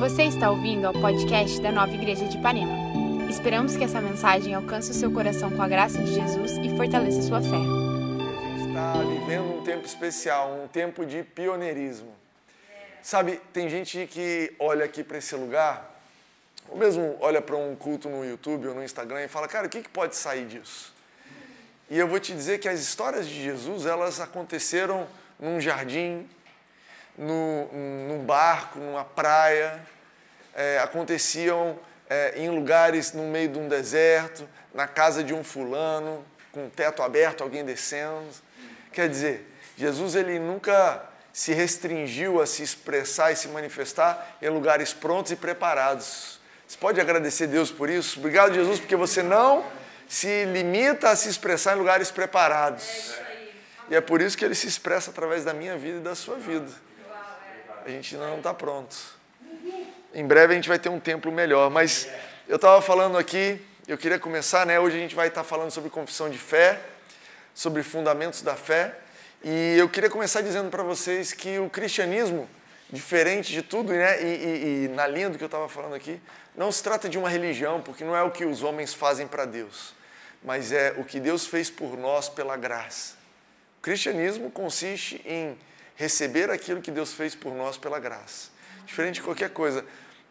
Você está ouvindo ao podcast da Nova Igreja de Ipanema. Esperamos que essa mensagem alcance o seu coração com a graça de Jesus e fortaleça sua fé. A gente está vivendo um tempo especial, um tempo de pioneirismo. Sabe, tem gente que olha aqui para esse lugar, ou mesmo olha para um culto no YouTube ou no Instagram e fala, cara, o que, que pode sair disso? E eu vou te dizer que as histórias de Jesus, elas aconteceram num jardim, no, num barco, numa praia, é, aconteciam é, em lugares no meio de um deserto, na casa de um fulano, com o teto aberto, alguém descendo. Quer dizer, Jesus ele nunca se restringiu a se expressar e se manifestar em lugares prontos e preparados. Você pode agradecer a Deus por isso? Obrigado, Jesus, porque você não se limita a se expressar em lugares preparados. E é por isso que ele se expressa através da minha vida e da sua vida. A gente ainda não está pronto. Em breve a gente vai ter um templo melhor. Mas eu estava falando aqui, eu queria começar, né? Hoje a gente vai estar tá falando sobre confissão de fé, sobre fundamentos da fé. E eu queria começar dizendo para vocês que o cristianismo, diferente de tudo, né? E, e, e na linha do que eu estava falando aqui, não se trata de uma religião, porque não é o que os homens fazem para Deus, mas é o que Deus fez por nós pela graça. O cristianismo consiste em receber aquilo que Deus fez por nós pela graça. Diferente de qualquer coisa.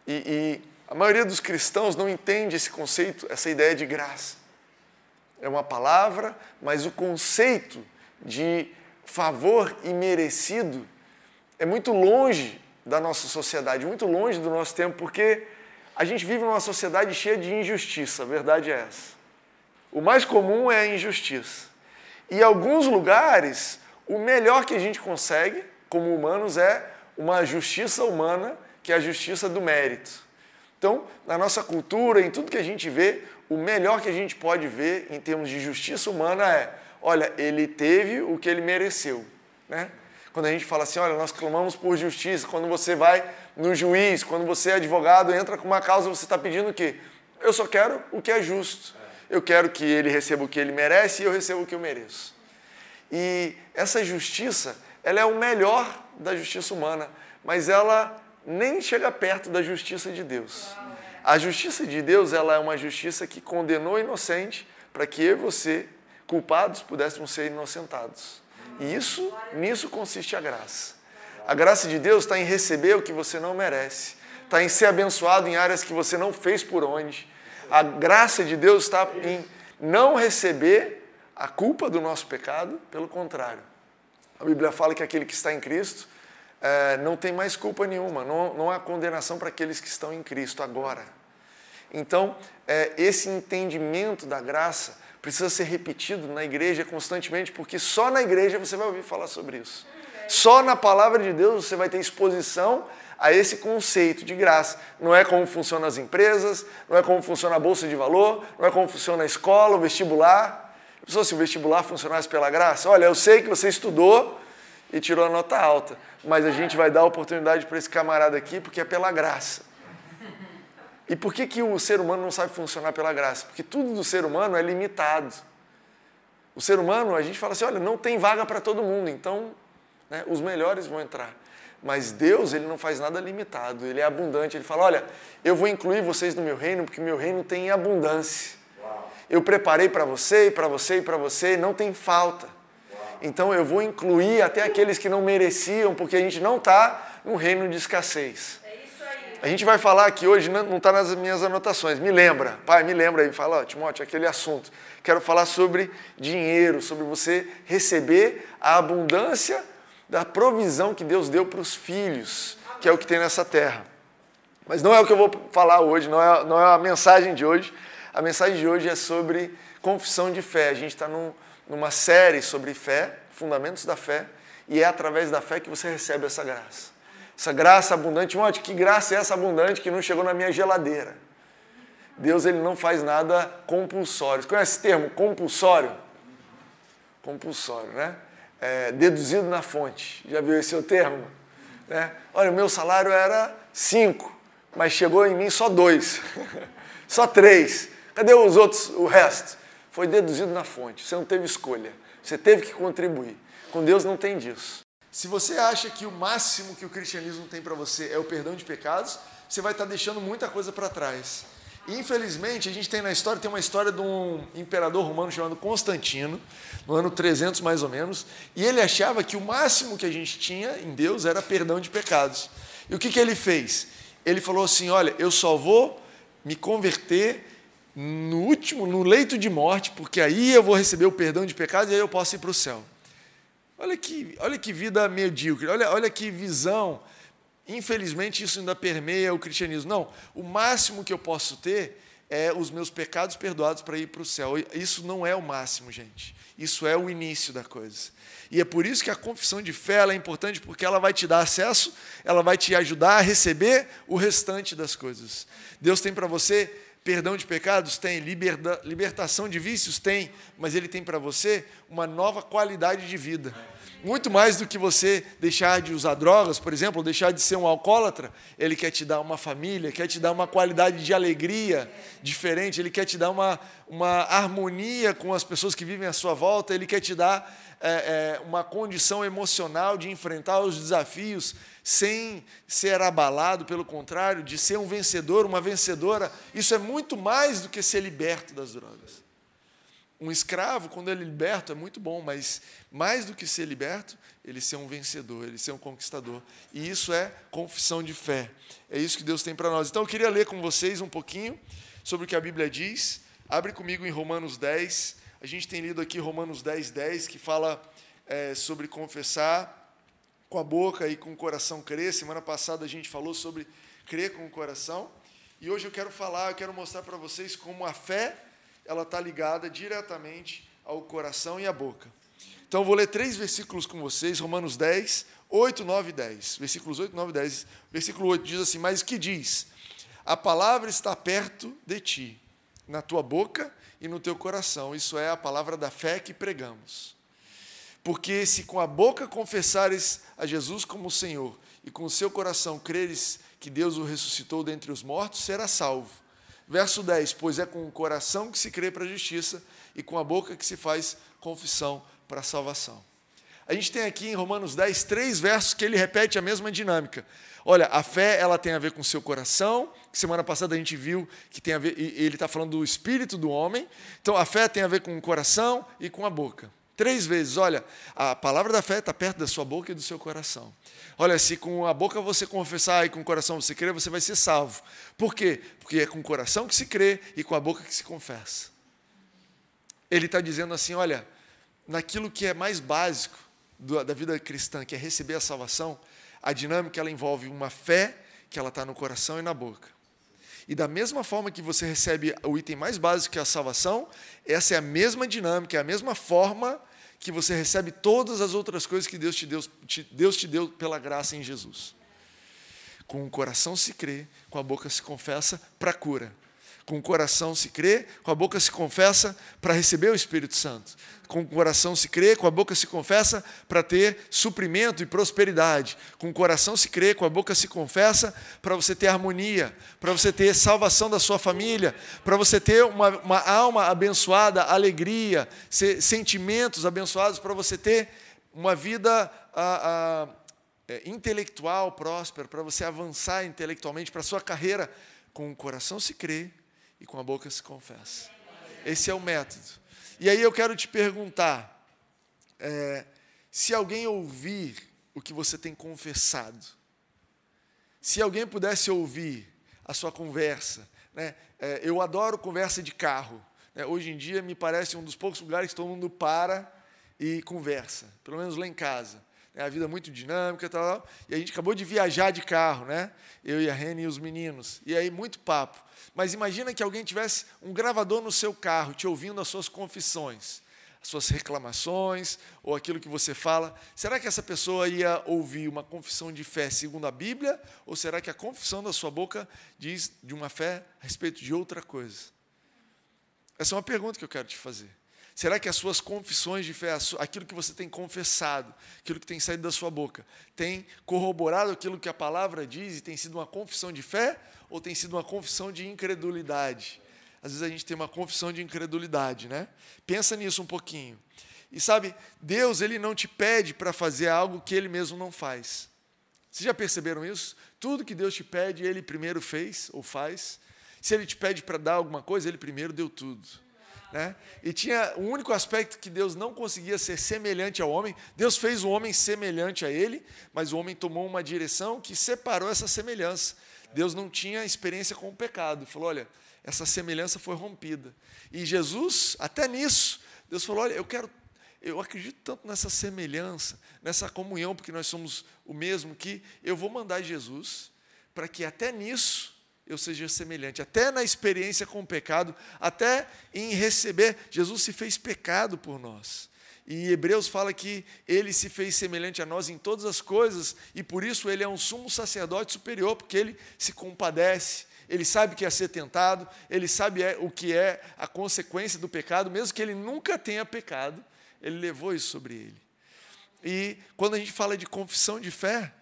E, e a maioria dos cristãos não entende esse conceito, essa ideia de graça. É uma palavra, mas o conceito de favor imerecido é muito longe da nossa sociedade, muito longe do nosso tempo, porque a gente vive numa sociedade cheia de injustiça, a verdade é essa. O mais comum é a injustiça. E alguns lugares, o melhor que a gente consegue, como humanos, é uma justiça humana, que é a justiça do mérito. Então, na nossa cultura, em tudo que a gente vê, o melhor que a gente pode ver em termos de justiça humana é: olha, ele teve o que ele mereceu. Né? Quando a gente fala assim, olha, nós clamamos por justiça, quando você vai no juiz, quando você é advogado, entra com uma causa, você está pedindo o quê? Eu só quero o que é justo. Eu quero que ele receba o que ele merece e eu receba o que eu mereço. E essa justiça, ela é o melhor da justiça humana, mas ela nem chega perto da justiça de Deus. A justiça de Deus, ela é uma justiça que condenou o inocente para que eu e você, culpados, pudéssemos ser inocentados. E isso, nisso consiste a graça. A graça de Deus está em receber o que você não merece, está em ser abençoado em áreas que você não fez por onde. A graça de Deus está em não receber a culpa do nosso pecado, pelo contrário. A Bíblia fala que aquele que está em Cristo é, não tem mais culpa nenhuma, não, não há condenação para aqueles que estão em Cristo agora. Então, é, esse entendimento da graça precisa ser repetido na igreja constantemente, porque só na igreja você vai ouvir falar sobre isso. Só na palavra de Deus você vai ter exposição a esse conceito de graça. Não é como funcionam as empresas, não é como funciona a bolsa de valor, não é como funciona a escola, o vestibular. Pensou se o vestibular funcionasse pela graça? Olha, eu sei que você estudou e tirou a nota alta, mas a gente vai dar oportunidade para esse camarada aqui porque é pela graça. E por que, que o ser humano não sabe funcionar pela graça? Porque tudo do ser humano é limitado. O ser humano, a gente fala assim, olha, não tem vaga para todo mundo, então né, os melhores vão entrar. Mas Deus, ele não faz nada limitado, ele é abundante. Ele fala, olha, eu vou incluir vocês no meu reino, porque meu reino tem abundância eu preparei para você, e para você, e para você, não tem falta. Então eu vou incluir até aqueles que não mereciam, porque a gente não está no reino de escassez. A gente vai falar aqui hoje, não está nas minhas anotações, me lembra, pai, me lembra aí, fala, ó, Timóteo, aquele assunto. Quero falar sobre dinheiro, sobre você receber a abundância da provisão que Deus deu para os filhos, que é o que tem nessa terra. Mas não é o que eu vou falar hoje, não é, não é a mensagem de hoje. A mensagem de hoje é sobre confissão de fé. A gente está num, numa série sobre fé, fundamentos da fé, e é através da fé que você recebe essa graça. Essa graça abundante. Monte, que graça é essa abundante que não chegou na minha geladeira? Deus ele não faz nada compulsório. Você conhece esse termo, compulsório? Compulsório, né? É, deduzido na fonte. Já viu esse o termo? Né? Olha, o meu salário era cinco, mas chegou em mim só dois, só três. Cadê os outros, o resto? Foi deduzido na fonte. Você não teve escolha. Você teve que contribuir. Com Deus não tem disso. Se você acha que o máximo que o cristianismo tem para você é o perdão de pecados, você vai estar deixando muita coisa para trás. Infelizmente, a gente tem na história, tem uma história de um imperador romano chamado Constantino, no ano 300 mais ou menos, e ele achava que o máximo que a gente tinha em Deus era perdão de pecados. E o que, que ele fez? Ele falou assim: Olha, eu só vou me converter no último, no leito de morte, porque aí eu vou receber o perdão de pecados e aí eu posso ir para o céu. Olha que, olha que vida medíocre, olha, olha que visão. Infelizmente, isso ainda permeia o cristianismo. Não, o máximo que eu posso ter é os meus pecados perdoados para ir para o céu. Isso não é o máximo, gente. Isso é o início da coisa. E é por isso que a confissão de fé é importante, porque ela vai te dar acesso, ela vai te ajudar a receber o restante das coisas. Deus tem para você perdão de pecados? Tem. Liberta, libertação de vícios? Tem. Mas Ele tem para você uma nova qualidade de vida. Muito mais do que você deixar de usar drogas, por exemplo, deixar de ser um alcoólatra, Ele quer te dar uma família, quer te dar uma qualidade de alegria diferente, Ele quer te dar uma, uma harmonia com as pessoas que vivem à sua volta, Ele quer te dar é, é, uma condição emocional de enfrentar os desafios sem ser abalado, pelo contrário, de ser um vencedor, uma vencedora. Isso é muito mais do que ser liberto das drogas. Um escravo, quando ele é liberto, é muito bom, mas mais do que ser liberto, ele ser um vencedor, ele ser um conquistador. E isso é confissão de fé. É isso que Deus tem para nós. Então eu queria ler com vocês um pouquinho sobre o que a Bíblia diz. Abre comigo em Romanos 10. A gente tem lido aqui Romanos 10, 10, que fala é, sobre confessar com a boca e com o coração crer. Semana passada a gente falou sobre crer com o coração. E hoje eu quero falar, eu quero mostrar para vocês como a fé ela está ligada diretamente ao coração e à boca. Então vou ler três versículos com vocês, Romanos 10, 8, 9 e 10. Versículos 8, 9 e 10. Versículo 8 diz assim: Mas que diz? A palavra está perto de ti, na tua boca e no teu coração. Isso é a palavra da fé que pregamos. Porque se com a boca confessares a Jesus como Senhor e com o seu coração creres que Deus o ressuscitou dentre os mortos, será salvo. Verso 10: Pois é com o coração que se crê para a justiça e com a boca que se faz confissão para a salvação. A gente tem aqui em Romanos 10 três versos que ele repete a mesma dinâmica. Olha, a fé ela tem a ver com o seu coração. Semana passada a gente viu que tem a ver, ele está falando do espírito do homem. Então a fé tem a ver com o coração e com a boca. Três vezes, olha, a palavra da fé está perto da sua boca e do seu coração. Olha, se com a boca você confessar e com o coração você crer, você vai ser salvo. Por quê? Porque é com o coração que se crê e com a boca que se confessa. Ele está dizendo assim: olha, naquilo que é mais básico da vida cristã, que é receber a salvação, a dinâmica ela envolve uma fé que ela está no coração e na boca. E da mesma forma que você recebe o item mais básico, que é a salvação, essa é a mesma dinâmica, é a mesma forma que você recebe todas as outras coisas que Deus te deu, Deus te deu pela graça em Jesus. Com o coração se crê, com a boca se confessa para cura. Com o coração se crê, com a boca se confessa para receber o Espírito Santo. Com o coração se crê, com a boca se confessa para ter suprimento e prosperidade. Com o coração se crê, com a boca se confessa para você ter harmonia, para você ter salvação da sua família, para você ter uma, uma alma abençoada, alegria, sentimentos abençoados, para você ter uma vida a, a, é, intelectual próspera, para você avançar intelectualmente, para a sua carreira. Com o coração se crê, e com a boca se confessa. Esse é o método. E aí eu quero te perguntar: é, se alguém ouvir o que você tem confessado, se alguém pudesse ouvir a sua conversa, né? É, eu adoro conversa de carro. Né? Hoje em dia me parece um dos poucos lugares que todo mundo para e conversa, pelo menos lá em casa. É a vida muito dinâmica e tal, E a gente acabou de viajar de carro, né? Eu e a Rene e os meninos. E aí, muito papo. Mas imagina que alguém tivesse um gravador no seu carro, te ouvindo as suas confissões, as suas reclamações, ou aquilo que você fala. Será que essa pessoa ia ouvir uma confissão de fé segundo a Bíblia? Ou será que a confissão da sua boca diz de uma fé a respeito de outra coisa? Essa é uma pergunta que eu quero te fazer. Será que as suas confissões de fé, aquilo que você tem confessado, aquilo que tem saído da sua boca, tem corroborado aquilo que a palavra diz e tem sido uma confissão de fé ou tem sido uma confissão de incredulidade? Às vezes a gente tem uma confissão de incredulidade, né? Pensa nisso um pouquinho. E sabe, Deus ele não te pede para fazer algo que ele mesmo não faz. Vocês já perceberam isso? Tudo que Deus te pede, ele primeiro fez ou faz. Se ele te pede para dar alguma coisa, ele primeiro deu tudo. Né? E tinha o um único aspecto que Deus não conseguia ser semelhante ao homem. Deus fez o homem semelhante a ele, mas o homem tomou uma direção que separou essa semelhança. Deus não tinha experiência com o pecado. Falou: olha, essa semelhança foi rompida. E Jesus, até nisso, Deus falou: olha, eu quero, eu acredito tanto nessa semelhança, nessa comunhão, porque nós somos o mesmo, que eu vou mandar Jesus para que até nisso eu seja semelhante, até na experiência com o pecado, até em receber. Jesus se fez pecado por nós. E Hebreus fala que ele se fez semelhante a nós em todas as coisas, e por isso ele é um sumo sacerdote superior, porque ele se compadece, ele sabe que é ser tentado, ele sabe é, o que é a consequência do pecado, mesmo que ele nunca tenha pecado, ele levou isso sobre ele. E quando a gente fala de confissão de fé,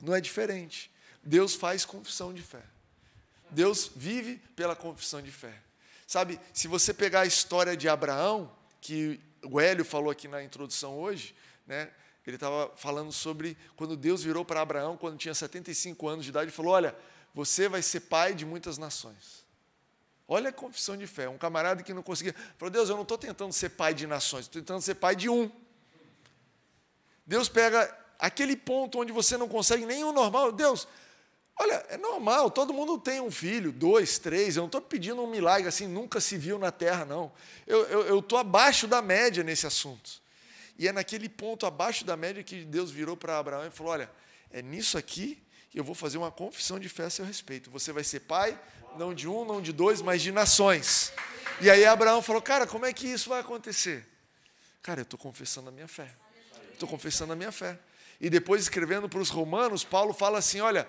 não é diferente. Deus faz confissão de fé. Deus vive pela confissão de fé. Sabe, se você pegar a história de Abraão, que o Hélio falou aqui na introdução hoje, né? Ele estava falando sobre quando Deus virou para Abraão, quando tinha 75 anos de idade, e falou: Olha, você vai ser pai de muitas nações. Olha a confissão de fé. Um camarada que não conseguia. Falou: Deus, eu não estou tentando ser pai de nações, estou tentando ser pai de um. Deus pega aquele ponto onde você não consegue nenhum normal. Deus, Olha, é normal, todo mundo tem um filho, dois, três. Eu não estou pedindo um milagre assim, nunca se viu na terra, não. Eu estou abaixo da média nesse assunto. E é naquele ponto abaixo da média que Deus virou para Abraão e falou: Olha, é nisso aqui que eu vou fazer uma confissão de fé a seu respeito. Você vai ser pai, não de um, não de dois, mas de nações. E aí Abraão falou: Cara, como é que isso vai acontecer? Cara, eu estou confessando a minha fé. Estou confessando a minha fé. E depois, escrevendo para os romanos, Paulo fala assim: Olha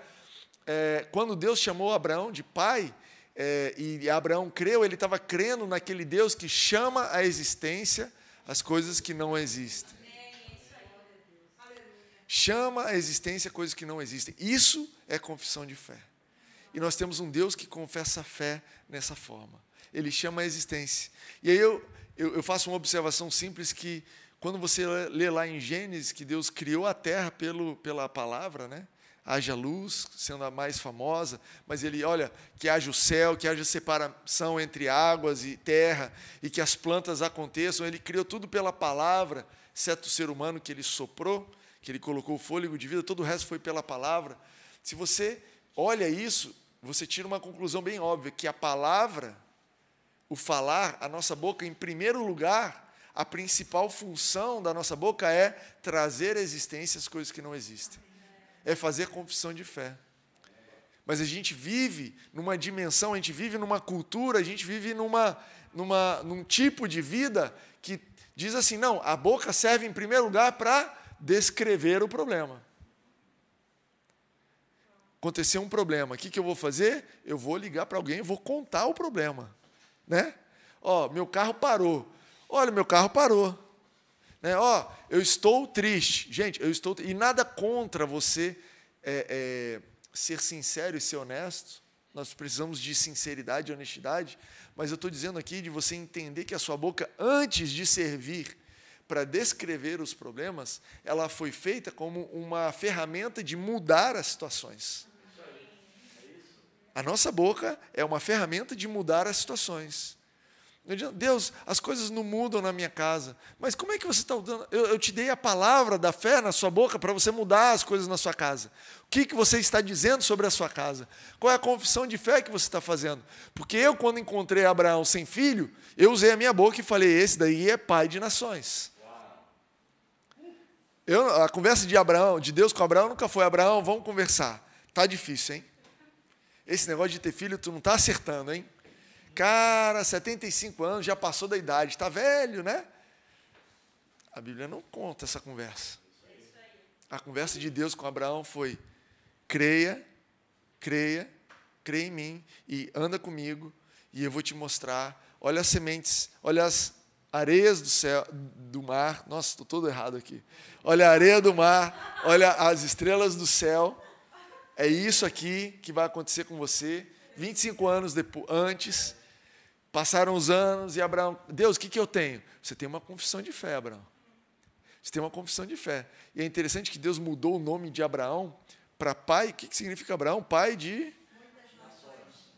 é, quando Deus chamou Abraão de pai, é, e Abraão creu, ele estava crendo naquele Deus que chama à existência as coisas que não existem. Chama à existência coisas que não existem. Isso é confissão de fé. E nós temos um Deus que confessa a fé nessa forma. Ele chama a existência. E aí eu, eu, eu faço uma observação simples que quando você lê lá em Gênesis que Deus criou a terra pelo, pela palavra, né? Haja luz, sendo a mais famosa, mas ele, olha, que haja o céu, que haja separação entre águas e terra, e que as plantas aconteçam. Ele criou tudo pela palavra, exceto o ser humano que ele soprou, que ele colocou o fôlego de vida, todo o resto foi pela palavra. Se você olha isso, você tira uma conclusão bem óbvia, que a palavra, o falar, a nossa boca, em primeiro lugar, a principal função da nossa boca é trazer à existência as coisas que não existem é fazer confissão de fé. Mas a gente vive numa dimensão, a gente vive numa cultura, a gente vive numa, numa, num tipo de vida que diz assim: não, a boca serve em primeiro lugar para descrever o problema. Aconteceu um problema, o que, que eu vou fazer? Eu vou ligar para alguém vou contar o problema. Né? Ó, meu carro parou. Olha, meu carro parou. Né? Ó, eu estou triste. Gente, eu estou. E nada contra você é, é, ser sincero e ser honesto. Nós precisamos de sinceridade e honestidade. Mas eu estou dizendo aqui de você entender que a sua boca, antes de servir para descrever os problemas, ela foi feita como uma ferramenta de mudar as situações. A nossa boca é uma ferramenta de mudar as situações. Deus, as coisas não mudam na minha casa. Mas como é que você está? Eu, eu, te dei a palavra da fé na sua boca para você mudar as coisas na sua casa. O que, que você está dizendo sobre a sua casa? Qual é a confissão de fé que você está fazendo? Porque eu, quando encontrei Abraão sem filho, eu usei a minha boca e falei: esse daí é pai de nações. Eu, a conversa de Abraão, de Deus com Abraão, nunca foi: Abraão, vamos conversar. Tá difícil, hein? Esse negócio de ter filho, tu não está acertando, hein? Cara, 75 anos, já passou da idade, está velho, né? A Bíblia não conta essa conversa. A conversa de Deus com Abraão foi: creia, creia, creia em mim e anda comigo e eu vou te mostrar. Olha as sementes, olha as areias do céu, do mar. Nossa, estou todo errado aqui. Olha a areia do mar, olha as estrelas do céu. É isso aqui que vai acontecer com você. 25 anos depois, antes, Passaram os anos e Abraão, Deus, o que, que eu tenho? Você tem uma confissão de fé, Abraão. Você tem uma confissão de fé. E é interessante que Deus mudou o nome de Abraão para pai. O que, que significa Abraão? Pai de.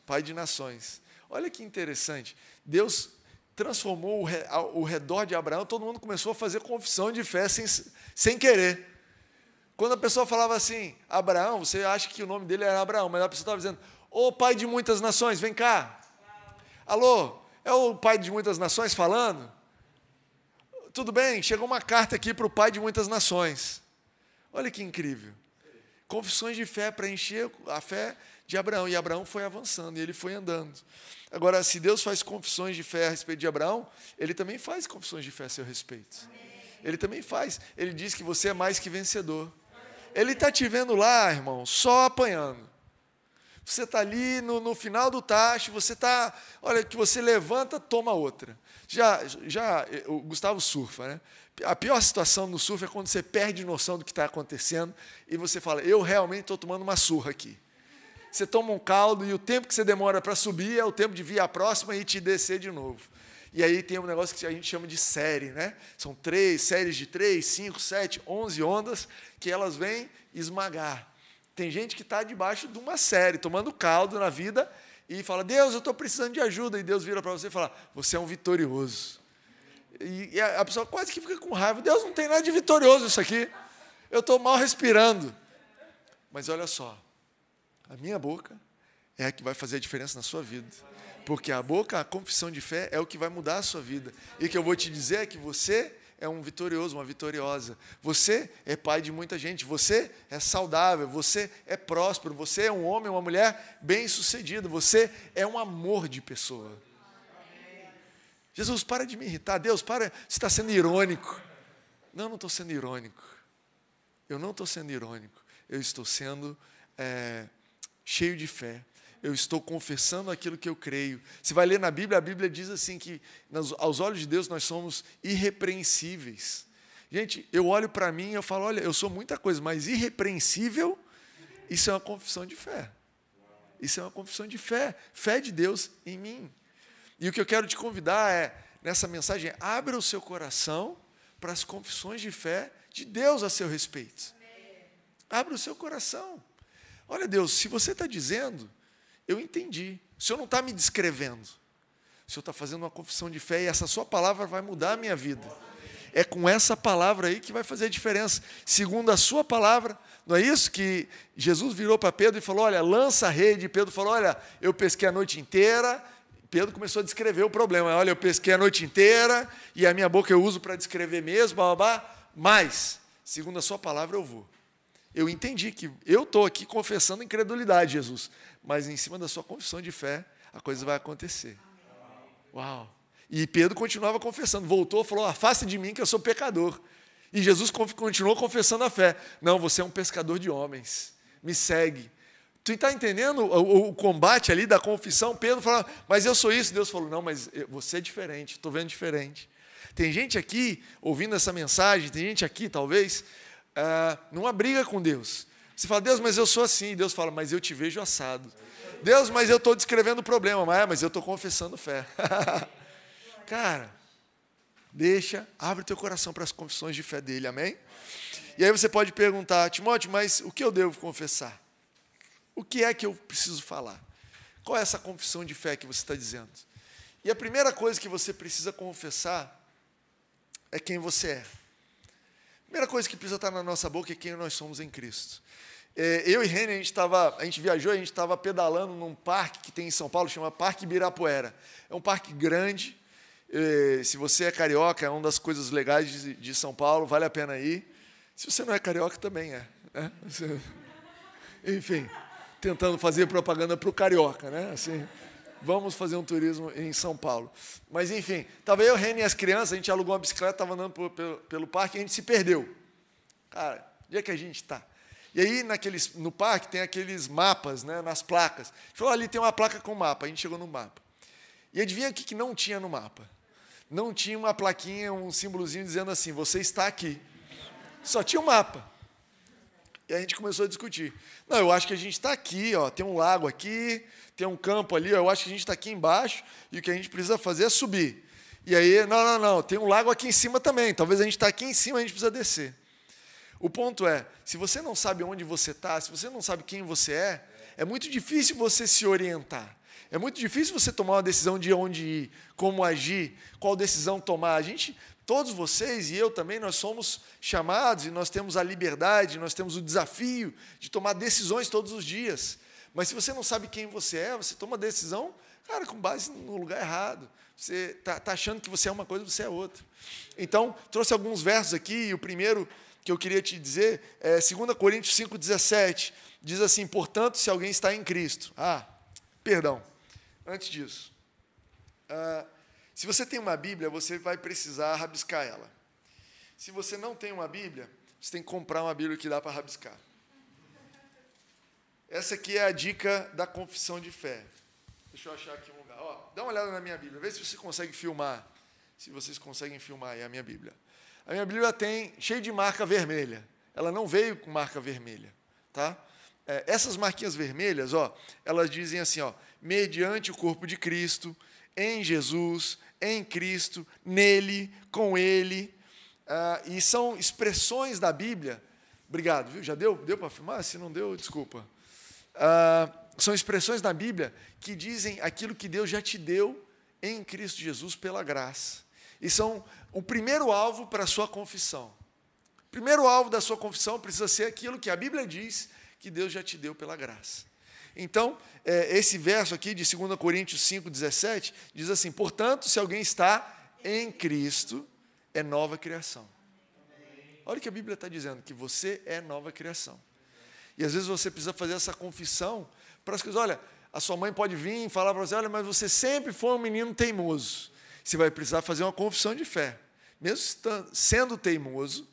Pai de nações. Olha que interessante. Deus transformou o redor de Abraão, todo mundo começou a fazer confissão de fé sem, sem querer. Quando a pessoa falava assim, Abraão, você acha que o nome dele era Abraão, mas a pessoa estava dizendo, ô pai de muitas nações, vem cá. Alô, é o pai de muitas nações falando? Tudo bem, chegou uma carta aqui para o pai de muitas nações. Olha que incrível. Confissões de fé para encher a fé de Abraão. E Abraão foi avançando e ele foi andando. Agora, se Deus faz confissões de fé a respeito de Abraão, ele também faz confissões de fé a seu respeito. Ele também faz. Ele diz que você é mais que vencedor. Ele está te vendo lá, irmão, só apanhando. Você está ali no, no, final do tacho, você está. Olha, que você levanta, toma outra. Já, já o Gustavo surfa, né? A pior situação no surf é quando você perde noção do que está acontecendo e você fala, eu realmente estou tomando uma surra aqui você toma um caldo e o tempo que você demora para subir é o tempo de vir a próxima e te descer de novo. E aí tem um negócio que a gente chama de série, né? São três séries de três, cinco, sete, onze ondas que elas vêm esmagar. Tem gente que está debaixo de uma série, tomando caldo na vida e fala: Deus, eu estou precisando de ajuda. E Deus vira para você e fala: Você é um vitorioso. E a pessoa quase que fica com raiva: Deus, não tem nada de vitorioso isso aqui. Eu estou mal respirando. Mas olha só, a minha boca é a que vai fazer a diferença na sua vida. Porque a boca, a confissão de fé, é o que vai mudar a sua vida. E o que eu vou te dizer é que você é um vitorioso, uma vitoriosa. Você é pai de muita gente, você é saudável, você é próspero, você é um homem, uma mulher bem-sucedido, você é um amor de pessoa. Jesus, para de me irritar. Deus, para, você está sendo irônico. Não, não estou sendo irônico. Eu não estou sendo irônico. Eu estou sendo é, cheio de fé. Eu estou confessando aquilo que eu creio. Você vai ler na Bíblia, a Bíblia diz assim que aos olhos de Deus nós somos irrepreensíveis. Gente, eu olho para mim e eu falo, olha, eu sou muita coisa, mas irrepreensível, isso é uma confissão de fé. Isso é uma confissão de fé, fé de Deus em mim. E o que eu quero te convidar é, nessa mensagem, abra o seu coração para as confissões de fé de Deus a seu respeito. Abra o seu coração. Olha, Deus, se você está dizendo, eu entendi. O Senhor não está me descrevendo. O Senhor está fazendo uma confissão de fé e essa sua palavra vai mudar a minha vida. É com essa palavra aí que vai fazer a diferença. Segundo a sua palavra, não é isso que Jesus virou para Pedro e falou: Olha, lança a rede. Pedro falou: Olha, eu pesquei a noite inteira. Pedro começou a descrever o problema. Olha, eu pesquei a noite inteira e a minha boca eu uso para descrever mesmo, blá, mas, segundo a sua palavra, eu vou eu entendi que eu estou aqui confessando incredulidade, Jesus, mas em cima da sua confissão de fé, a coisa vai acontecer. Uau! E Pedro continuava confessando, voltou, falou: Afaste de mim que eu sou pecador. E Jesus continuou confessando a fé: Não, você é um pescador de homens, me segue. Tu está entendendo o, o, combate ali da confissão? Pedro falou: Mas eu sou isso. Deus falou: Não, mas você é diferente, estou vendo diferente. Tem gente aqui ouvindo essa mensagem, tem gente aqui, talvez, ah, numa briga com Deus. Você fala, Deus, mas eu sou assim. Deus fala, mas eu te vejo assado. Deus, mas eu estou descrevendo o problema. Mas, é, mas eu estou confessando fé. Cara, deixa, abre teu coração para as confissões de fé dele, amém? E aí você pode perguntar, Timóteo, mas o que eu devo confessar? O que é que eu preciso falar? Qual é essa confissão de fé que você está dizendo? E a primeira coisa que você precisa confessar é quem você é. Primeira coisa que precisa estar na nossa boca é quem nós somos em Cristo. É, eu e Reni, a gente, tava, a gente viajou, a gente estava pedalando num parque que tem em São Paulo, chama Parque Ibirapuera. É um parque grande. É, se você é carioca, é uma das coisas legais de, de, São Paulo, vale a pena ir. Se você não é carioca, também é. Né? Enfim, tentando fazer propaganda para o carioca, né? Assim, vamos fazer um turismo em São Paulo. Mas, enfim, estava eu, Reni e as crianças, a gente alugou uma bicicleta, estava andando pelo, pelo, pelo, parque e a gente se perdeu. Cara, onde é que a gente está? E aí, naqueles, no parque, tem aqueles mapas, né, nas placas. Falou, ali tem uma placa com mapa. A gente chegou no mapa. E adivinha o que, que não tinha no mapa? Não tinha uma plaquinha, um símbolozinho dizendo assim, você está aqui. Só tinha um mapa. E a gente começou a discutir. Não, eu acho que a gente está aqui, ó, tem um lago aqui, tem um campo ali, ó, eu acho que a gente está aqui embaixo e o que a gente precisa fazer é subir. E aí, não, não, não, tem um lago aqui em cima também. Talvez a gente está aqui em cima, a gente precisa descer. O ponto é, se você não sabe onde você está, se você não sabe quem você é, é muito difícil você se orientar. É muito difícil você tomar uma decisão de onde ir, como agir, qual decisão tomar. A gente, todos vocês e eu também, nós somos chamados e nós temos a liberdade, nós temos o desafio de tomar decisões todos os dias. Mas se você não sabe quem você é, você toma decisão, cara, com base no lugar errado. Você está tá achando que você é uma coisa, você é outra. Então, trouxe alguns versos aqui, e o primeiro que eu queria te dizer é 2 Coríntios 5,17. Diz assim: portanto, se alguém está em Cristo. Ah, perdão, antes disso. Ah, se você tem uma Bíblia, você vai precisar rabiscar ela. Se você não tem uma Bíblia, você tem que comprar uma Bíblia que dá para rabiscar. Essa aqui é a dica da confissão de fé. Deixa eu achar aqui um lugar. Ó, dá uma olhada na minha Bíblia, vê se você consegue filmar. Se vocês conseguem filmar aí a minha Bíblia. A minha Bíblia tem cheio de marca vermelha. Ela não veio com marca vermelha, tá? É, essas marquinhas vermelhas, ó, elas dizem assim, ó, mediante o corpo de Cristo, em Jesus, em Cristo, nele, com Ele, ah, e são expressões da Bíblia. Obrigado, viu? Já deu? Deu para filmar? Se não deu, desculpa. Ah, são expressões da Bíblia que dizem aquilo que Deus já te deu em Cristo Jesus pela graça. E são o primeiro alvo para a sua confissão. O primeiro alvo da sua confissão precisa ser aquilo que a Bíblia diz que Deus já te deu pela graça. Então, é, esse verso aqui de 2 Coríntios 5,17 diz assim: Portanto, se alguém está em Cristo, é nova criação. Olha o que a Bíblia está dizendo, que você é nova criação. E às vezes você precisa fazer essa confissão para as coisas. Olha, a sua mãe pode vir e falar para você: olha, mas você sempre foi um menino teimoso. Você vai precisar fazer uma confissão de fé mesmo estando, sendo teimoso,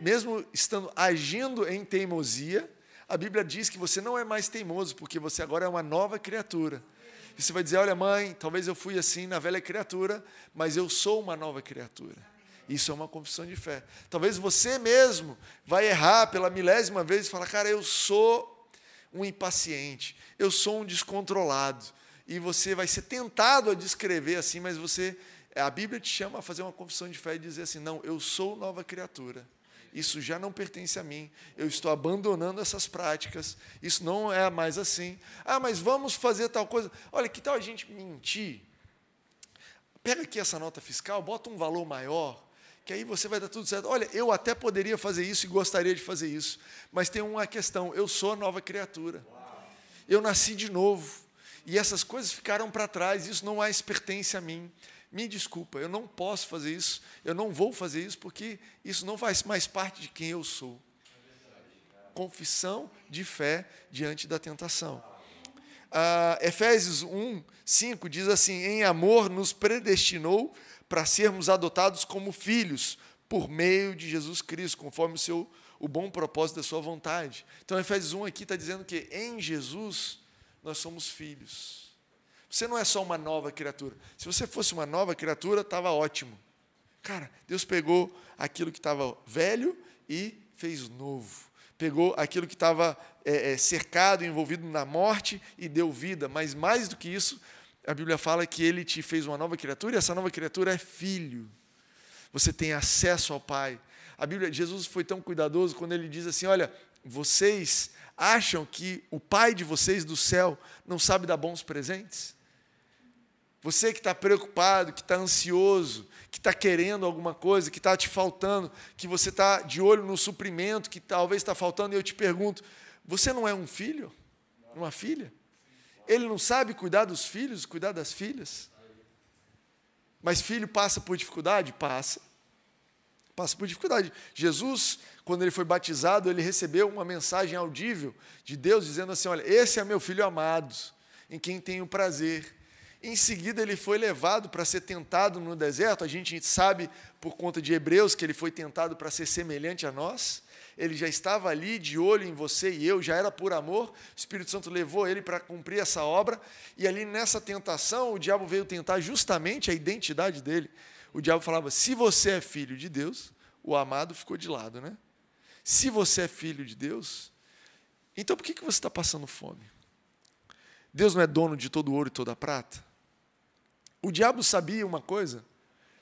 mesmo estando agindo em teimosia, a Bíblia diz que você não é mais teimoso, porque você agora é uma nova criatura. E você vai dizer: Olha, mãe, talvez eu fui assim na velha criatura, mas eu sou uma nova criatura. Isso é uma confissão de fé. Talvez você mesmo vai errar pela milésima vez e falar: Cara, eu sou um impaciente, eu sou um descontrolado. E você vai ser tentado a descrever assim, mas você a Bíblia te chama a fazer uma confissão de fé e dizer assim: não, eu sou nova criatura. Isso já não pertence a mim. Eu estou abandonando essas práticas. Isso não é mais assim. Ah, mas vamos fazer tal coisa. Olha, que tal a gente mentir? Pega aqui essa nota fiscal, bota um valor maior, que aí você vai dar tudo certo. Olha, eu até poderia fazer isso e gostaria de fazer isso, mas tem uma questão: eu sou a nova criatura. Eu nasci de novo. E essas coisas ficaram para trás, isso não mais pertence a mim me desculpa, eu não posso fazer isso, eu não vou fazer isso, porque isso não faz mais parte de quem eu sou. Confissão de fé diante da tentação. Ah, Efésios 1, 5 diz assim: Em amor nos predestinou para sermos adotados como filhos por meio de Jesus Cristo, conforme o seu o bom propósito da sua vontade. Então, Efésios 1 aqui está dizendo que em Jesus nós somos filhos. Você não é só uma nova criatura. Se você fosse uma nova criatura, estava ótimo. Cara, Deus pegou aquilo que estava velho e fez novo. Pegou aquilo que estava é, é, cercado, envolvido na morte e deu vida. Mas mais do que isso, a Bíblia fala que ele te fez uma nova criatura e essa nova criatura é filho. Você tem acesso ao Pai. A Bíblia, Jesus foi tão cuidadoso quando ele diz assim: Olha, vocês acham que o Pai de vocês do céu não sabe dar bons presentes? Você que está preocupado, que está ansioso, que está querendo alguma coisa, que está te faltando, que você está de olho no suprimento que talvez está faltando, e eu te pergunto: você não é um filho? Uma filha? Ele não sabe cuidar dos filhos, cuidar das filhas? Mas filho passa por dificuldade? Passa. Passa por dificuldade. Jesus, quando ele foi batizado, ele recebeu uma mensagem audível de Deus dizendo assim: Olha, esse é meu filho amado, em quem tenho prazer. Em seguida, ele foi levado para ser tentado no deserto. A gente sabe, por conta de Hebreus, que ele foi tentado para ser semelhante a nós. Ele já estava ali de olho em você e eu, já era por amor. O Espírito Santo levou ele para cumprir essa obra. E ali nessa tentação, o diabo veio tentar justamente a identidade dele. O diabo falava: se você é filho de Deus, o amado ficou de lado, né? Se você é filho de Deus, então por que, você está passando fome? Deus não é dono de todo ouro e toda prata? O diabo sabia uma coisa,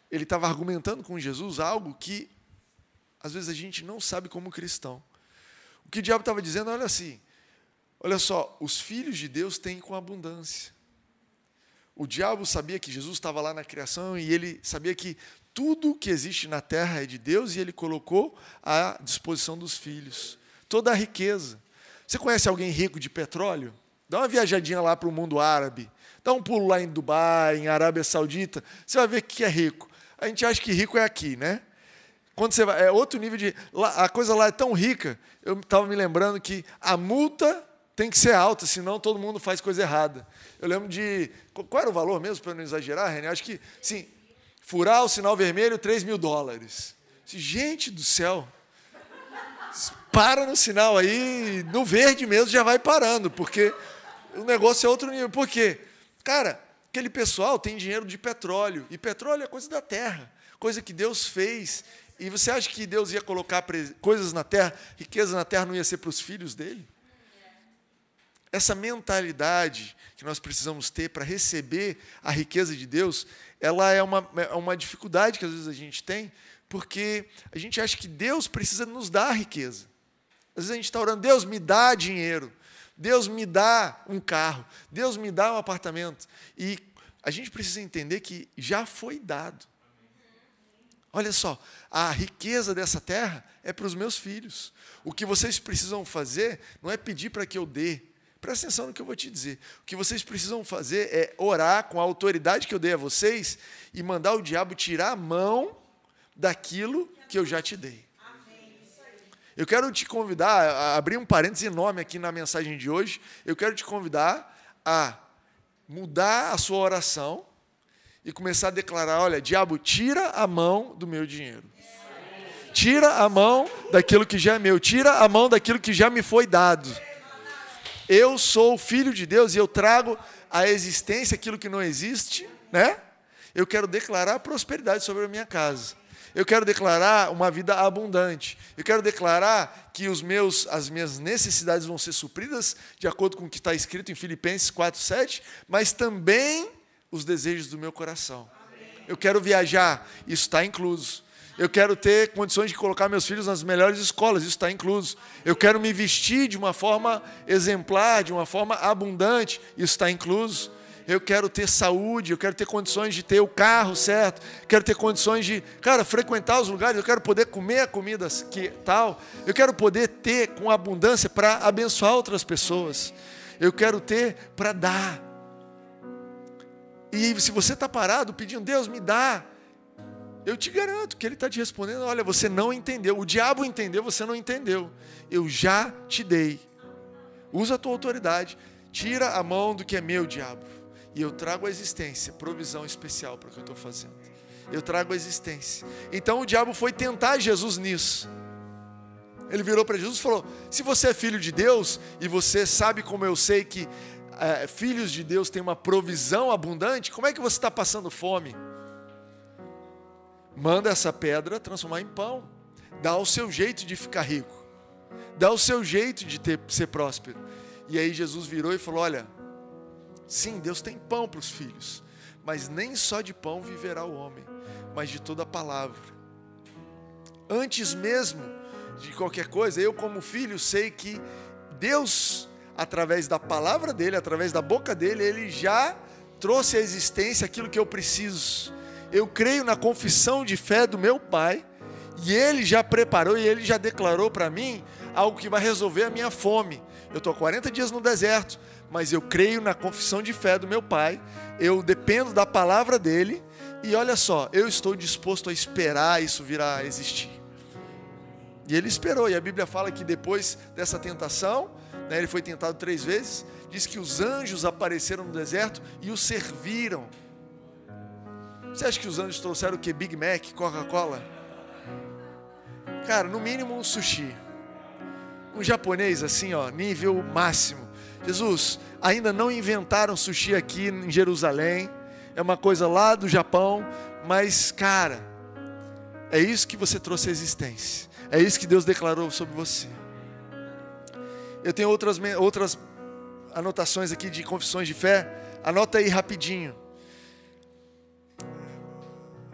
ele estava argumentando com Jesus algo que às vezes a gente não sabe como cristão. O que o diabo estava dizendo, olha assim, olha só, os filhos de Deus têm com abundância. O diabo sabia que Jesus estava lá na criação e ele sabia que tudo que existe na terra é de Deus e ele colocou à disposição dos filhos. Toda a riqueza. Você conhece alguém rico de petróleo? Dá uma viajadinha lá para o mundo árabe. Dá um pulo lá em Dubai, em Arábia Saudita. Você vai ver que é rico. A gente acha que rico é aqui, né? Quando você vai, é outro nível de. a coisa lá é tão rica. Eu estava me lembrando que a multa tem que ser alta, senão todo mundo faz coisa errada. Eu lembro de. Qual era o valor mesmo, para não exagerar, René? Acho que, sim, furar o sinal vermelho, 3 mil dólares. Gente do céu. Para no sinal aí, no verde mesmo já vai parando, porque o negócio é outro nível. Por quê? Cara, aquele pessoal tem dinheiro de petróleo, e petróleo é coisa da terra, coisa que Deus fez. E você acha que Deus ia colocar coisas na terra, riqueza na terra não ia ser para os filhos dele? Essa mentalidade que nós precisamos ter para receber a riqueza de Deus, ela é uma, é uma dificuldade que às vezes a gente tem, porque a gente acha que Deus precisa nos dar a riqueza. Às vezes a gente está orando, Deus me dá dinheiro, Deus me dá um carro, Deus me dá um apartamento. E a gente precisa entender que já foi dado. Olha só, a riqueza dessa terra é para os meus filhos. O que vocês precisam fazer não é pedir para que eu dê. Presta atenção no que eu vou te dizer. O que vocês precisam fazer é orar com a autoridade que eu dei a vocês e mandar o diabo tirar a mão daquilo que eu já te dei. Eu quero te convidar, a abrir um parênteses enorme aqui na mensagem de hoje. Eu quero te convidar a mudar a sua oração e começar a declarar: olha, diabo, tira a mão do meu dinheiro. Tira a mão daquilo que já é meu. Tira a mão daquilo que já me foi dado. Eu sou filho de Deus e eu trago à existência aquilo que não existe, né? Eu quero declarar prosperidade sobre a minha casa. Eu quero declarar uma vida abundante. Eu quero declarar que os meus, as minhas necessidades vão ser supridas de acordo com o que está escrito em Filipenses 4:7, mas também os desejos do meu coração. Eu quero viajar, isso está incluso. Eu quero ter condições de colocar meus filhos nas melhores escolas, isso está incluso. Eu quero me vestir de uma forma exemplar, de uma forma abundante, isso está incluso eu quero ter saúde, eu quero ter condições de ter o carro certo, quero ter condições de, cara, frequentar os lugares, eu quero poder comer a comida que tal, eu quero poder ter com abundância para abençoar outras pessoas, eu quero ter para dar. E se você está parado pedindo, Deus me dá, eu te garanto que Ele está te respondendo: olha, você não entendeu, o diabo entendeu, você não entendeu, eu já te dei. Usa a tua autoridade, tira a mão do que é meu, diabo. E eu trago a existência, provisão especial para o que eu estou fazendo. Eu trago a existência. Então o diabo foi tentar Jesus nisso. Ele virou para Jesus e falou: Se você é filho de Deus, e você sabe como eu sei que é, filhos de Deus têm uma provisão abundante, como é que você está passando fome? Manda essa pedra transformar em pão. Dá o seu jeito de ficar rico. Dá o seu jeito de ter, ser próspero. E aí Jesus virou e falou: Olha, Sim, Deus tem pão para os filhos, mas nem só de pão viverá o homem, mas de toda a palavra. Antes mesmo de qualquer coisa, eu, como filho, sei que Deus, através da palavra dele, através da boca dele, ele já trouxe à existência aquilo que eu preciso. Eu creio na confissão de fé do meu pai, e ele já preparou e ele já declarou para mim algo que vai resolver a minha fome. Eu estou 40 dias no deserto, mas eu creio na confissão de fé do meu pai, eu dependo da palavra dele, e olha só, eu estou disposto a esperar isso vir a existir. E ele esperou, e a Bíblia fala que depois dessa tentação, né, ele foi tentado três vezes, diz que os anjos apareceram no deserto e o serviram. Você acha que os anjos trouxeram o que? Big Mac, Coca-Cola? Cara, no mínimo um sushi. Um japonês assim, ó, nível máximo. Jesus, ainda não inventaram sushi aqui em Jerusalém, é uma coisa lá do Japão, mas, cara, é isso que você trouxe à existência. É isso que Deus declarou sobre você. Eu tenho outras, outras anotações aqui de confissões de fé. Anota aí rapidinho.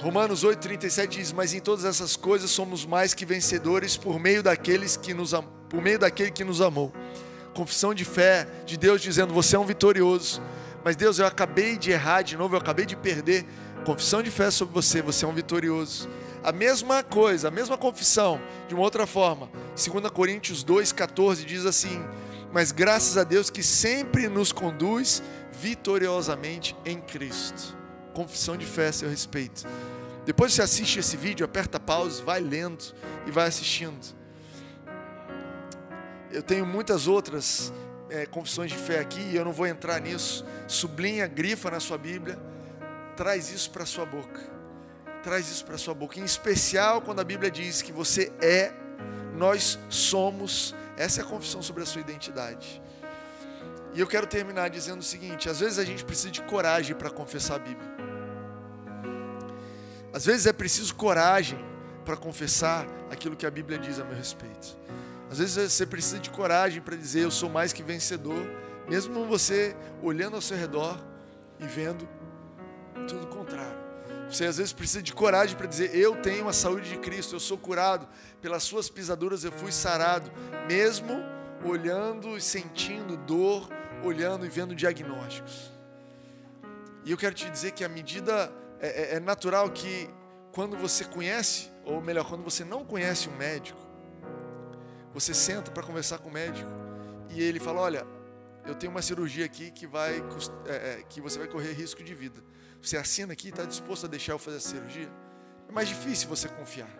Romanos 8:37 diz: "Mas em todas essas coisas somos mais que vencedores por meio daqueles que nos por meio daquele que nos amou." Confissão de fé de Deus dizendo: "Você é um vitorioso." Mas Deus, eu acabei de errar de novo, eu acabei de perder. Confissão de fé sobre você, você é um vitorioso. A mesma coisa, a mesma confissão, de uma outra forma. 2 Coríntios 2,14 diz assim: Mas graças a Deus que sempre nos conduz vitoriosamente em Cristo. Confissão de fé a seu respeito. Depois você assiste esse vídeo, aperta pause, vai lendo e vai assistindo. Eu tenho muitas outras é, confissões de fé aqui e eu não vou entrar nisso. Sublinha, grifa na sua Bíblia, traz isso para a sua boca. Traz isso para a sua boca. Em especial quando a Bíblia diz que você é, nós somos. Essa é a confissão sobre a sua identidade. E eu quero terminar dizendo o seguinte: às vezes a gente precisa de coragem para confessar a Bíblia. Às vezes é preciso coragem para confessar aquilo que a Bíblia diz a meu respeito. Às vezes você precisa de coragem para dizer eu sou mais que vencedor, mesmo você olhando ao seu redor e vendo tudo contrário. Você às vezes precisa de coragem para dizer eu tenho a saúde de Cristo, eu sou curado, pelas suas pisaduras eu fui sarado, mesmo olhando e sentindo dor, olhando e vendo diagnósticos. E eu quero te dizer que a medida é, é, é natural que quando você conhece, ou melhor, quando você não conhece um médico, você senta para conversar com o médico e ele fala: Olha, eu tenho uma cirurgia aqui que, vai, é, é, que você vai correr risco de vida. Você assina aqui e está disposto a deixar eu fazer a cirurgia? É mais difícil você confiar.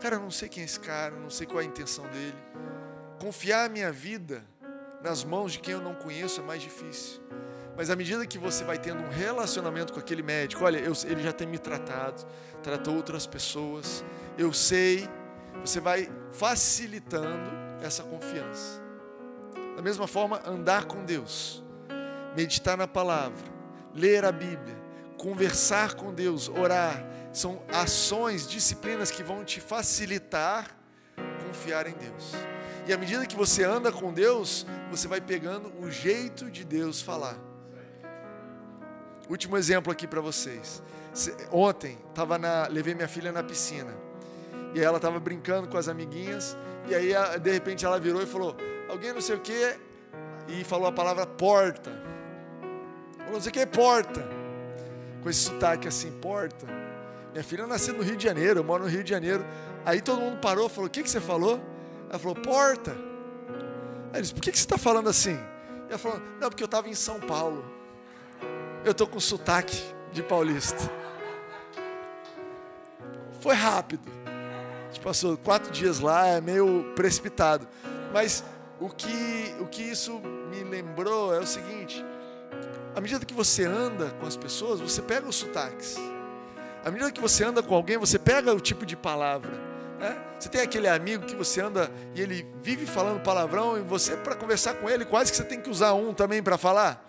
Cara, eu não sei quem é esse cara, não sei qual é a intenção dele. Confiar a minha vida nas mãos de quem eu não conheço é mais difícil. Mas à medida que você vai tendo um relacionamento com aquele médico, olha, eu, ele já tem me tratado, tratou outras pessoas, eu sei você vai facilitando essa confiança. Da mesma forma, andar com Deus, meditar na palavra, ler a Bíblia, conversar com Deus, orar, são ações, disciplinas que vão te facilitar confiar em Deus. E à medida que você anda com Deus, você vai pegando o jeito de Deus falar. Último exemplo aqui para vocês. Ontem, tava na, levei minha filha na piscina. E ela estava brincando com as amiguinhas. E aí, de repente, ela virou e falou: Alguém não sei o que. E falou a palavra porta. Falou: Não sei o que é porta. Com esse sotaque assim: Porta. Minha filha nasceu no Rio de Janeiro. Eu moro no Rio de Janeiro. Aí todo mundo parou falou: O que, que você falou? Ela falou: Porta. Aí eles: Por que, que você está falando assim? E ela falou: Não, porque eu estava em São Paulo. Eu estou com sotaque de paulista. Foi rápido. A gente passou quatro dias lá, é meio precipitado. Mas o que, o que isso me lembrou é o seguinte: à medida que você anda com as pessoas, você pega os sotaques. À medida que você anda com alguém, você pega o tipo de palavra. Né? Você tem aquele amigo que você anda e ele vive falando palavrão, e você, para conversar com ele, quase que você tem que usar um também para falar.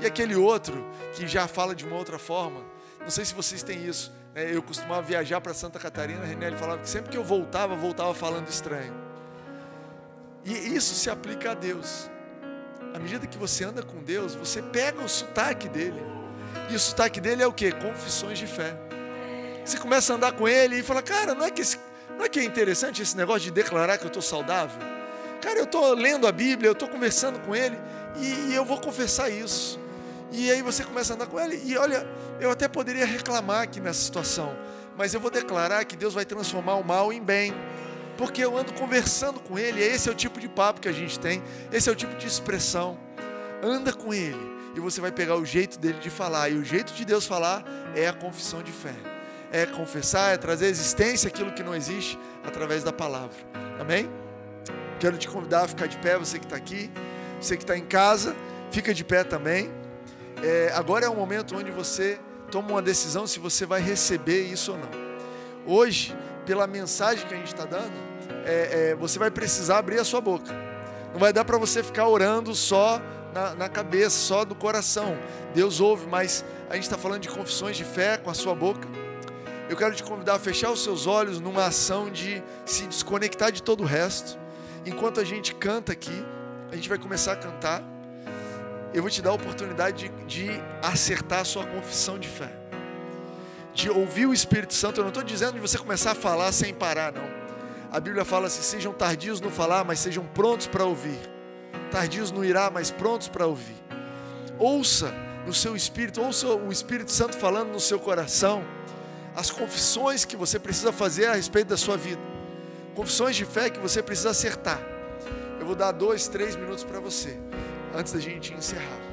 E aquele outro que já fala de uma outra forma. Não sei se vocês têm isso. Né? Eu costumava viajar para Santa Catarina, a Renelle falava que sempre que eu voltava, voltava falando estranho. E isso se aplica a Deus. À medida que você anda com Deus, você pega o sotaque dele. E o sotaque dele é o que? Confissões de fé. Você começa a andar com ele e fala, cara, não é que, esse, não é, que é interessante esse negócio de declarar que eu estou saudável? Cara, eu estou lendo a Bíblia, eu estou conversando com ele e, e eu vou confessar isso. E aí você começa a andar com ele. E olha, eu até poderia reclamar aqui nessa situação, mas eu vou declarar que Deus vai transformar o mal em bem. Porque eu ando conversando com ele, esse é o tipo de papo que a gente tem, esse é o tipo de expressão. Anda com ele e você vai pegar o jeito dele de falar. E o jeito de Deus falar é a confissão de fé. É confessar, é trazer existência aquilo que não existe através da palavra. Amém? Quero te convidar a ficar de pé, você que está aqui, você que está em casa, fica de pé também é, agora é o momento onde você toma uma decisão se você vai receber isso ou não. Hoje, pela mensagem que a gente está dando, é, é, você vai precisar abrir a sua boca. Não vai dar para você ficar orando só na, na, cabeça, só do coração. Deus ouve, mas a gente está falando de confissões de fé com a sua boca. Eu quero te convidar a fechar os seus olhos numa ação de se desconectar de todo o resto. Enquanto a gente canta aqui, a gente vai começar a cantar. Eu vou te dar a oportunidade de, de acertar a sua confissão de fé. De ouvir o Espírito Santo. Eu não estou dizendo de você começar a falar sem parar, não. A Bíblia fala assim: sejam tardios no falar, mas sejam prontos para ouvir. Tardios no irá, mas prontos para ouvir. Ouça no seu espírito, ouça o Espírito Santo falando no seu coração as confissões que você precisa fazer a respeito da sua vida. Confissões de fé que você precisa acertar. Eu vou dar dois, três minutos para você, antes da gente encerrar.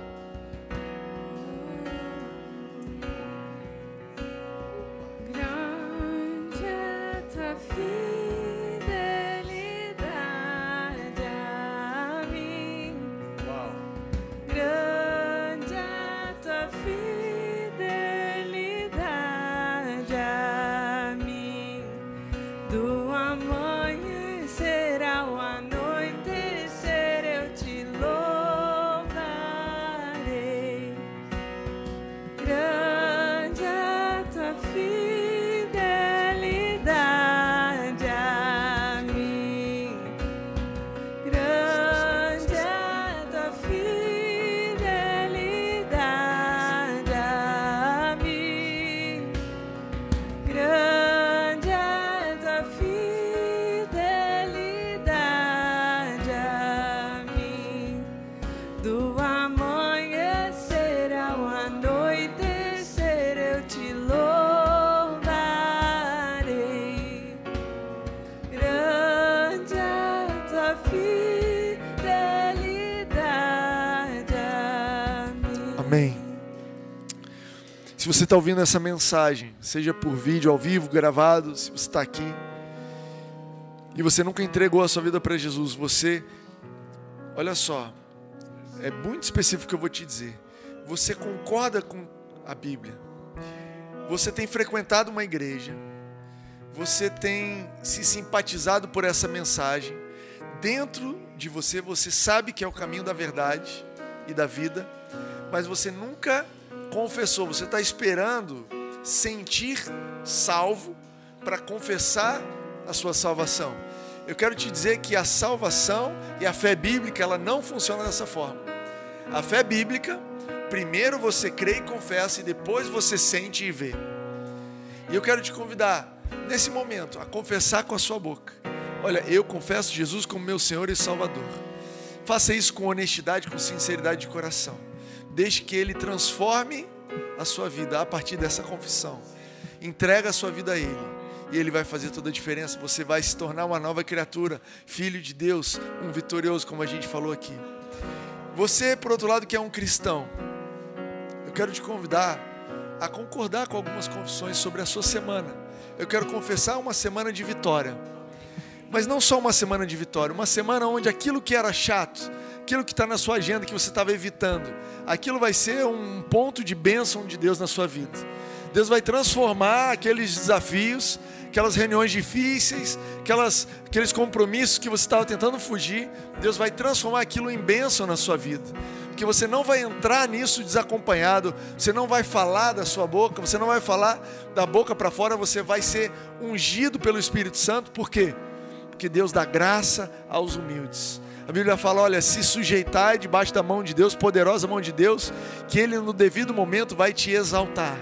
Você está ouvindo essa mensagem, seja por vídeo, ao vivo, gravado, se você está aqui e você nunca entregou a sua vida para Jesus, você, olha só, é muito específico que eu vou te dizer. Você concorda com a Bíblia, você tem frequentado uma igreja, você tem se simpatizado por essa mensagem, dentro de você, você sabe que é o caminho da verdade e da vida, mas você nunca confessou, você está esperando sentir salvo para confessar a sua salvação. Eu quero te dizer que a salvação e a fé bíblica, ela não funciona dessa forma. A fé bíblica, primeiro você crê e confessa e depois você sente e vê. E eu quero te convidar, nesse momento, a confessar com a sua boca. Olha, eu confesso Jesus como meu Senhor e Salvador. Faça isso com honestidade, com sinceridade de coração. Deixe que Ele transforme a sua vida a partir dessa confissão. Entrega a sua vida a Ele. E Ele vai fazer toda a diferença. Você vai se tornar uma nova criatura, filho de Deus, um vitorioso, como a gente falou aqui. Você, por outro lado, que é um cristão, eu quero te convidar a concordar com algumas confissões sobre a sua semana. Eu quero confessar uma semana de vitória. Mas não só uma semana de vitória, uma semana onde aquilo que era chato, aquilo que está na sua agenda que você estava evitando, aquilo vai ser um ponto de bênção de Deus na sua vida. Deus vai transformar aqueles desafios, aquelas reuniões difíceis, aquelas, aqueles compromissos que você estava tentando fugir, Deus vai transformar aquilo em bênção na sua vida. Porque você não vai entrar nisso desacompanhado, você não vai falar da sua boca, você não vai falar da boca para fora, você vai ser ungido pelo Espírito Santo, por quê? Porque Deus dá graça aos humildes. A Bíblia fala: olha, se sujeitar debaixo da mão de Deus, poderosa mão de Deus, que Ele no devido momento vai te exaltar.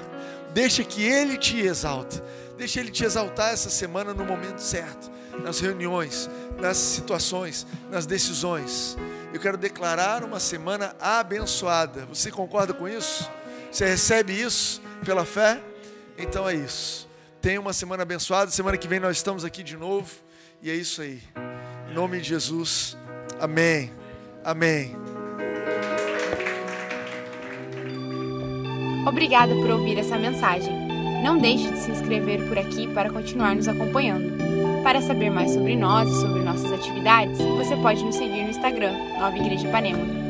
Deixa que Ele te exalte. Deixa Ele te exaltar essa semana no momento certo, nas reuniões, nas situações, nas decisões. Eu quero declarar uma semana abençoada. Você concorda com isso? Você recebe isso pela fé? Então é isso. Tenha uma semana abençoada. Semana que vem nós estamos aqui de novo. E é isso aí. Em nome de Jesus. Amém. Amém. Obrigada por ouvir essa mensagem. Não deixe de se inscrever por aqui para continuar nos acompanhando. Para saber mais sobre nós e sobre nossas atividades, você pode nos seguir no Instagram, Nova Igreja Ipanema.